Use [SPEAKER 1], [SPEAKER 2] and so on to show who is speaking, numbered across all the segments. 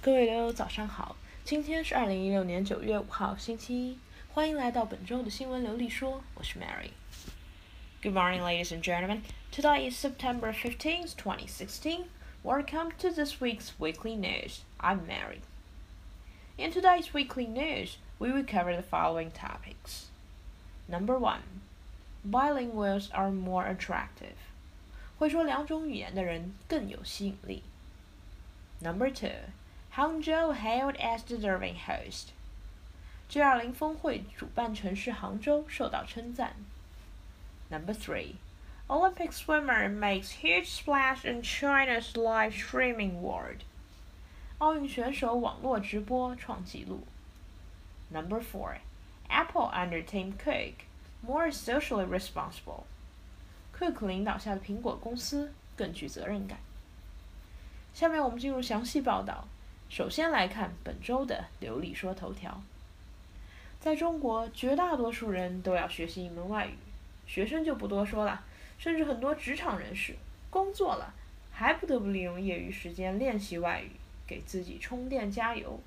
[SPEAKER 1] 各位友早上好，今天是二零一六年九月五号，星期一，欢迎来到本周的新闻流利说，我是 Mary。Good morning, ladies and gentlemen. Today is September 15th, 2016. Welcome to this week's weekly news. I'm Mary. In today's weekly news, we will cover the following topics. Number one, bilinguals are more attractive. 会说两种语言的人更有吸引力。Number two, Hangzhou hailed as deserving host. G20 峰会主办城市杭州受到称赞。Number three, Olympic swimmer makes huge splash in China's live streaming world. 奥运选手网络直播创纪录。Number four, Apple under Tim Cook more socially responsible. Cook 领导下的苹果公司更具责任感。下面我们进入详细报道。 首先来看本周的流利说头条。在中国，绝大多数人都要学习一门外语，学生就不多说了，甚至很多职场人士工作了，还不得不利用业余时间练习外语，给自己充电加油。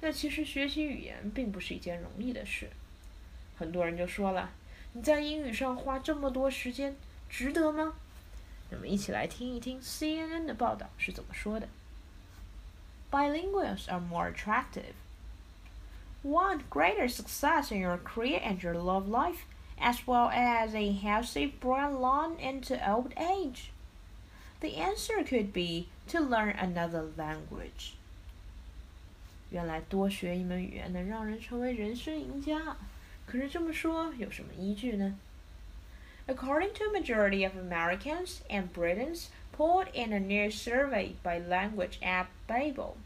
[SPEAKER 1] 那其实学习语言并不是一件容易的事，很多人就说了。你在英语上花这么多时间，值得吗？那么一起来听一听 CNN 的报道是怎么说的。Bilinguals are more attractive. Want greater success in your career and your love life, as well as a healthy brain long into old age? The answer could be to learn another language. 原来多学一门语言能让人成为人生赢家。可是这么说有什么依据呢？According to a majority of Americans and Britons polled in a new survey by language app Babbel.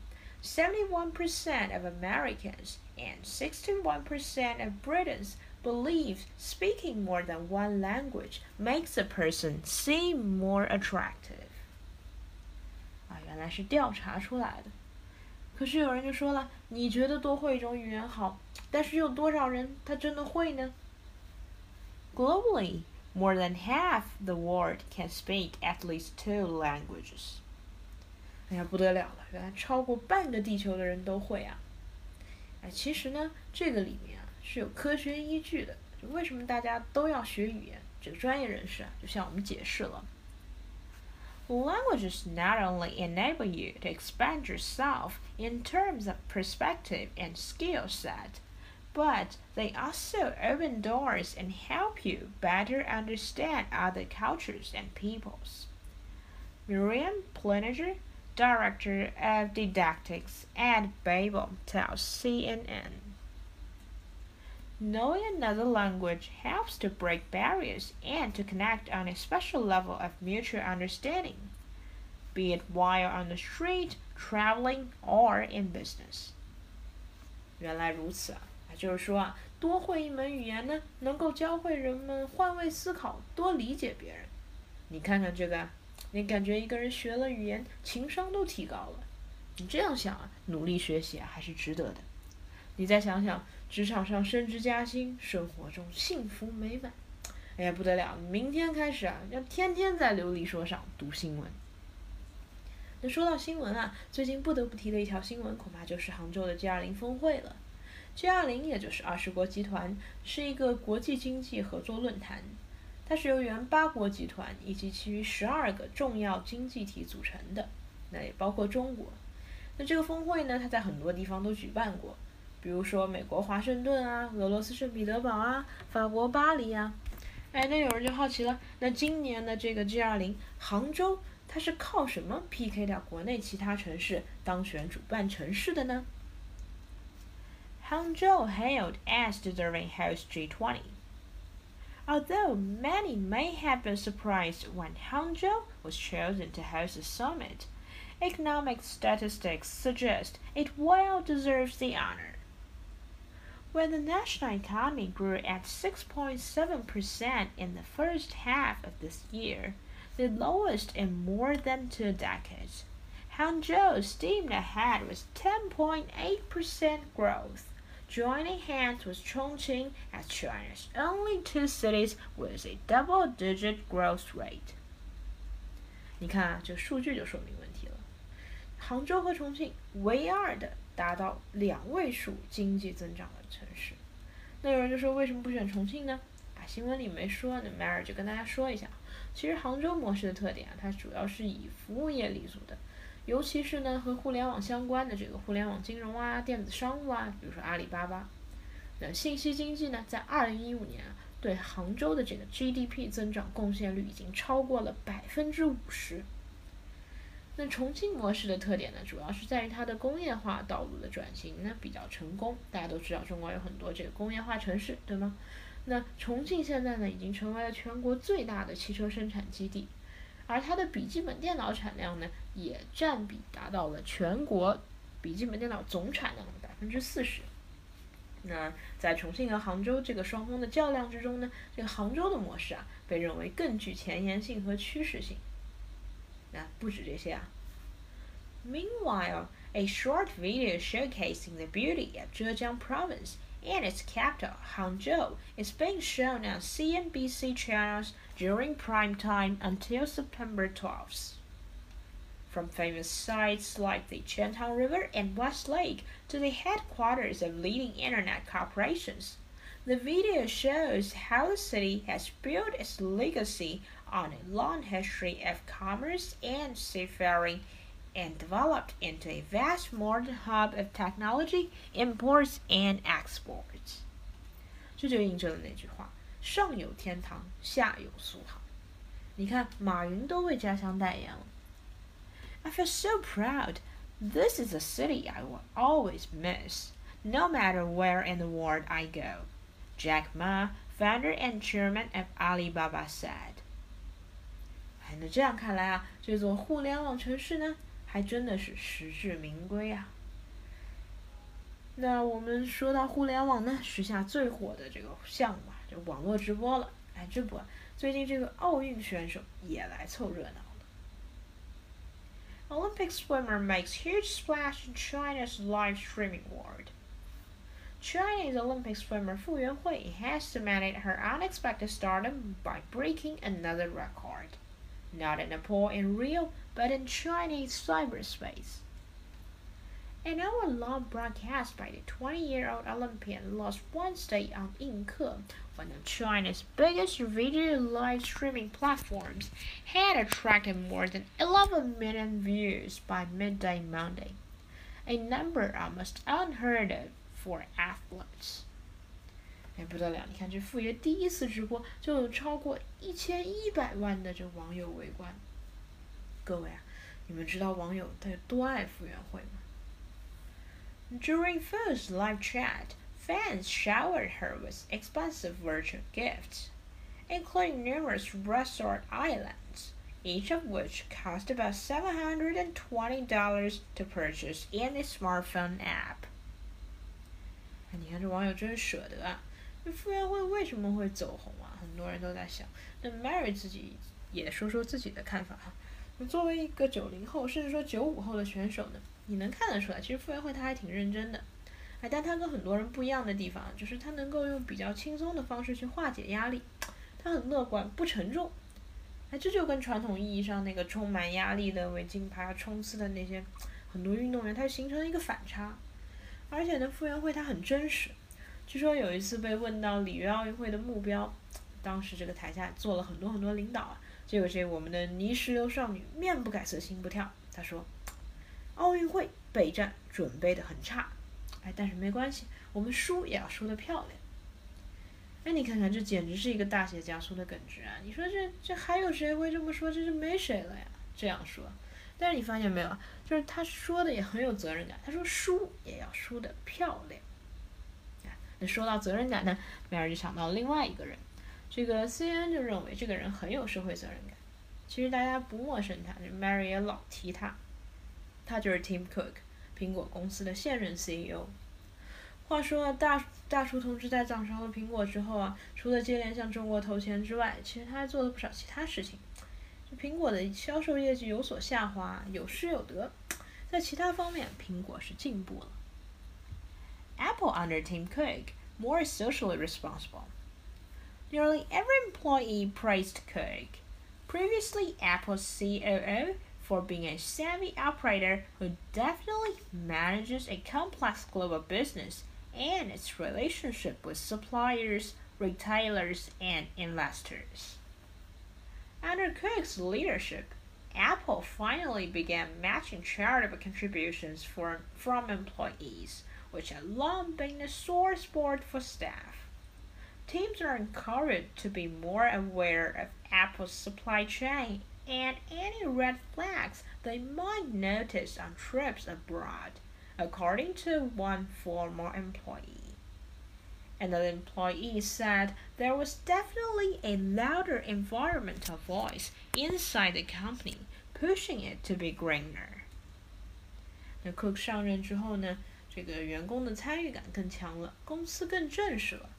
[SPEAKER 1] 71% of Americans and 61% of Britons believe speaking more than one language makes a person seem more attractive. 啊，原来是调查出来的。可是有人就说了，你觉得多会一种语言好，但是有多少人他真的会呢？Globally, more than half the world can speak at least two languages. 哎呀，不得了了，原来超过半个地球的人都会啊！哎，其实呢，这个里面啊是有科学依据的。就为什么大家都要学语言？这个专业人士啊就向我们解释了。Languages not only enable you to expand yourself in terms of perspective and skill set, but they also open doors and help you better understand other cultures and peoples. Miriam Plieninger, Director of Didactics at Babbel, tells CNN. Knowing another language helps to break barriers and to connect on a special level of mutual understanding, be it while on the street, traveling, or in business. 原来如此。就是说啊，多会一门语言呢，能够教会人们换位思考，多理解别人。你看看这个，你感觉一个人学了语言，情商都提高了。你这样想啊，努力学习啊，还是值得的。你再想想，职场上升职加薪，生活中幸福美满，哎呀不得了！明天开始啊，要天天在琉璃说上读新闻。那说到新闻啊，最近不得不提的一条新闻，恐怕就是杭州的 G20 峰会了。G20 也就是二十国集团，是一个国际经济合作论坛，它是由原八国集团以及其余十二个重要经济体组成的，那也包括中国。那这个峰会呢，它在很多地方都举办过。比如说美国华盛顿啊，俄罗斯圣彼得堡啊，法国巴黎啊，哎，那有人就好奇了，那今年的这个 G20 杭州，它是靠什么 PK 掉国内其他城市当选主办城市的呢？Hangzhou hailed as deserving host G20. Although many may have been surprised when Hangzhou was chosen to host the summit, economic statistics suggest it well deserves the honor. When the national economy grew at 6.7% in the first half of this year, the lowest in more than two decades, Hangzhou steamed ahead with 10.8% growth, joining hands with Chongqing as China's only two cities with a double-digit growth rate. 你看啊，这数据就说明问题了。杭州和重庆唯二的达到两位数经济增长的城市。那有人就说，为什么不选重庆呢？啊，新闻里没说，那 Mary 就跟大家说一下。其实杭州模式的特点啊，它主要是以服务业立足的，尤其是呢和互联网相关的这个互联网金融啊、电子商务啊，比如说阿里巴巴。那信息经济呢，在二零一五年啊，对杭州的这个 GDP 增长贡献率已经超过了百分之五十。那重庆模式的特点呢，主要是在于它的工业化道路的转型呢比较成功。大家都知道，中国有很多这个工业化城市，对吗？那重庆现在呢，已经成为了全国最大的汽车生产基地，而它的笔记本电脑产量呢，也占比达到了全国笔记本电脑总产量的百分之四十。那在重庆和杭州这个双方的较量之中呢，这个杭州的模式啊，被认为更具前沿性和趋势性。那不止这些啊。Meanwhile, a short video showcasing the beauty of Zhejiang Province and its capital, Hangzhou, is being shown on CNBC channels during prime time until September 12th. From famous sites like the Qiantang River and West Lake to the headquarters of leading internet corporations, the video shows how the city has built its legacy on a long history of commerce and seafaring and developed into a vast modern hub of technology, imports, and exports. 这就印证了那句话：上有天堂，下有苏杭。你看，马云都为家乡代言了。I feel so proud. This is a city I will always miss, no matter where in the world I go. Jack Ma, founder and chairman of Alibaba, said. 哎，那这样看来啊，这座互联网城市呢， 还真的是实至名归啊！那我们说到互联网呢，时下最火的这个项目啊，就网络直播了。哎，这不，最近这个奥运选手也来凑热闹了。Olympic swimmer makes huge splash in China's live streaming world. Chinese Olympic swimmer Fu Yuanhui has cemented her unexpected stardom by breaking another record. Not in Nepal and Rio, but in Chinese cyberspace. An hour-long broadcast by the 20-year-old Olympian last Wednesday on Yingke, one of China's biggest video live streaming platforms, had attracted more than 11 million views by midday Monday, a number almost unheard of for athletes. 哎，不得了！你看这傅爷第一次直播就有超过一千一百万的这网友围观。各位啊，你们知道网友他有多爱傅园慧吗？During first live chat, fans showered her with expensive virtual gifts, including numerous resort islands, each of which cost about seven hundred and twenty dollars to purchase in a smartphone app. 你看这网友真舍得啊！ 傅园慧为什么会走红啊？很多人都在想。那 Mary 自己也说说自己的看法哈。作为一个九零后，甚至说九五后的选手呢，你能看得出来，其实傅园慧她还挺认真的。哎，但她跟很多人不一样的地方，就是她能够用比较轻松的方式去化解压力，她很乐观，不沉重。哎，这就跟传统意义上那个充满压力的为金牌冲刺的那些很多运动员，它形成了一个反差。而且呢，傅园慧她很真实。据说有一次被问到里约奥运会的目标，当时这个台下坐了很多很多领导啊，结果这我们的泥石流少女面不改色心不跳，她说：“奥运会备战准备的很差，哎，但是没关系，我们输也要输得漂亮。”哎，你看看这简直是一个大写加粗的耿直啊！你说这这还有谁会这么说？这就没谁了呀！这样说，但是你发现没有，就是他说的也很有责任感，他说输也要输得漂亮。那说到责任感呢，梅尔就想到另外一个人，这个 CNN 就认为这个人很有社会责任感。其实大家不陌生他，Mary 也老提他，他就是 Tim Cook，苹果公司的现任 CEO。话说大大厨同志在掌勺了苹果之后啊，除了接连向中国投钱之外，其实他还做了不少其他事情。就苹果的销售业绩有所下滑，有失有得，在其他方面，苹果是进步了。Apple under Tim Cook more socially responsible. Nearly every employee praised Cook. Previously, Apple's COO for being a savvy operator who definitely manages a complex global business and its relationship with suppliers, retailers, and investors. Under Cook's leadership, Apple finally began matching charitable contributions for, from employees, which had long been a sore spot for staff. Teams are encouraged to be more aware of Apple's supply chain and any red flags they might notice on trips abroad, according to one former employee. Another employee said there was definitely a louder environmental voice inside the company, pushing it to be greener. 那 Cook 上任之后呢， 这个员工的参与感更强了，公司更正式了。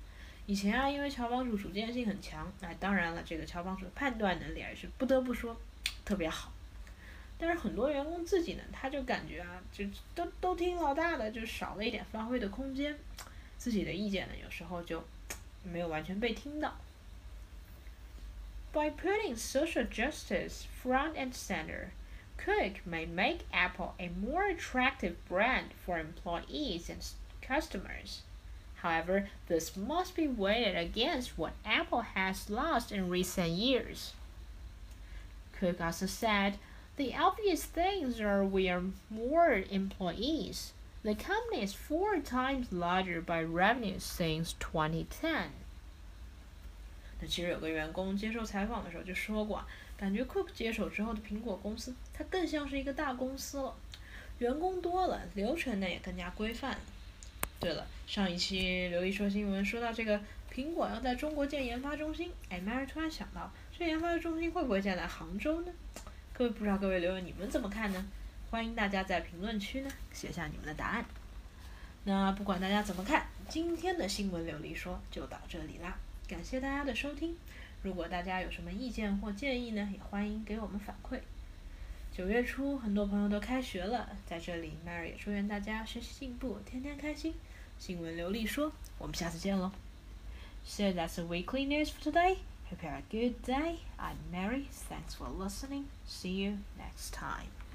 [SPEAKER 1] 以前啊，因为乔帮主主见性很强，那当然了，这个乔帮主的判断能力还是不得不说特别好。但是很多员工自己呢，他就感觉啊，就都都听老大的，就少了一点发挥的空间。自己的意见呢，有时候就没有完全被听到。By putting social justice front and center, Cook may make Apple a more attractive brand for employees and customers. However, this must be weighed against what Apple has lost in recent years. Cook also said, the obvious things are we are more employees. The company is four times larger by revenue since 2010. 那其实有个员工接受采访的时候就说过， 感觉 Cook 接手之后的苹果公司，它更像是一个大公司了，员工多了，流程呢也更加规范了。对了，上一期刘毅说新闻说到这个苹果要在中国建研发中心，哎，Mary 突然想到，这研发中心会不会建在杭州呢？各位不知道各位留言你们怎么看呢？欢迎大家在评论区呢写下你们的答案。那不管大家怎么看，今天的新闻琉璃说就到这里啦，感谢大家的收听。如果大家有什么意见或建议呢，也欢迎给我们反馈。九月初，很多朋友都开学了，在这里，Mary 也祝愿大家学习进步，天天开心。新闻流利说，我们下次见喽。So that's the weekly news for today. Hope you have a good day. I'm Mary. Thanks for listening. See you next time.